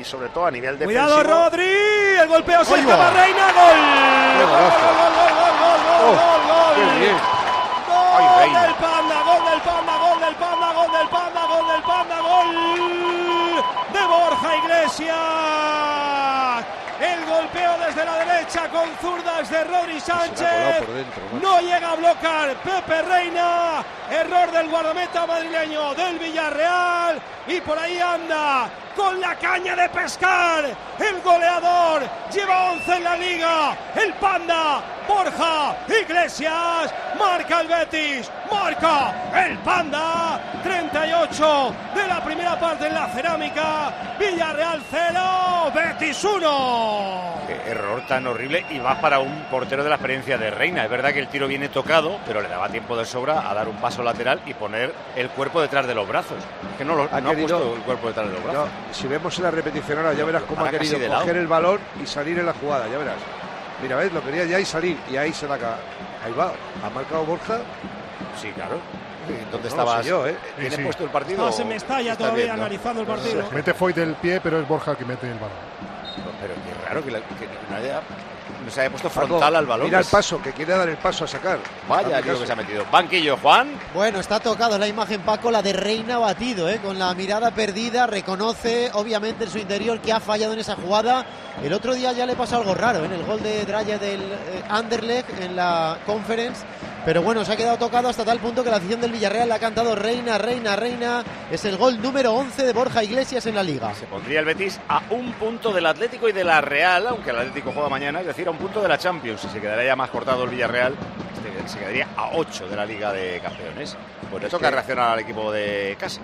y sobre todo a nivel defensivo. Cuidado Rodri, el golpeo se escapa Reina, gol. Gol, gol, gol, gol, gol, gol, gol, Gol del Panda, gol del Panda, gol del Panda, gol del Panda, gol del Panda, gol de Borja Iglesias. El golpeo desde la derecha con zurdas de Rodri Sánchez. no llega a bloquear Pepe Reina. Error del guardameta madrileño del Villarreal. Y por ahí anda con la caña de pescar. El goleador lleva 11 en la liga. El Panda Borja Iglesias. Marca el Betis. Marca el Panda. 38 de la primera parte en la cerámica. Villarreal 0. Betis 1 error tan horrible y va para un portero de la experiencia de Reina. Es verdad que el tiro viene tocado, pero le daba tiempo de sobra a dar un paso lateral y poner el cuerpo detrás de los brazos. que no, lo, ha, puesto el cuerpo detrás de los brazos. si vemos en la repetición ahora, ya verás cómo ha querido coger el balón y salir en la jugada, ya verás. Mira, ves, lo quería ya y salir, y ahí se la Ahí va, ha marcado Borja. Sí, claro. ¿Dónde estabas? yo, ¿eh? ¿Tiene puesto el partido? No, se me está ya todavía analizando el partido. Mete Foy del pie, pero es Borja que mete el balón. Pero qué raro que, no, se haya puesto frontal al balón. Mira el paso, que quiere dar el paso a sacar. Vaya que se ha metido. Banquillo, Juan. Bueno, está tocado la imagen, Paco, la de Reina batido, ¿eh? con la mirada perdida. Reconoce, obviamente, en su interior que ha fallado en esa jugada. El otro día ya le pasó algo raro, ¿eh? en el gol de Draya del eh, Anderlecht en la conference pero bueno, se ha quedado tocado hasta tal punto que la afición del Villarreal le ha cantado reina, reina, reina. Es el gol número 11 de Borja Iglesias en la liga. Se pondría el Betis a un punto del Atlético y de la Real, aunque el Atlético juega mañana, es decir, a un punto de la Champions. Y se quedaría ya más cortado el Villarreal, este se quedaría a 8 de la Liga de Campeones. Pues le toca reaccionar al equipo de casa.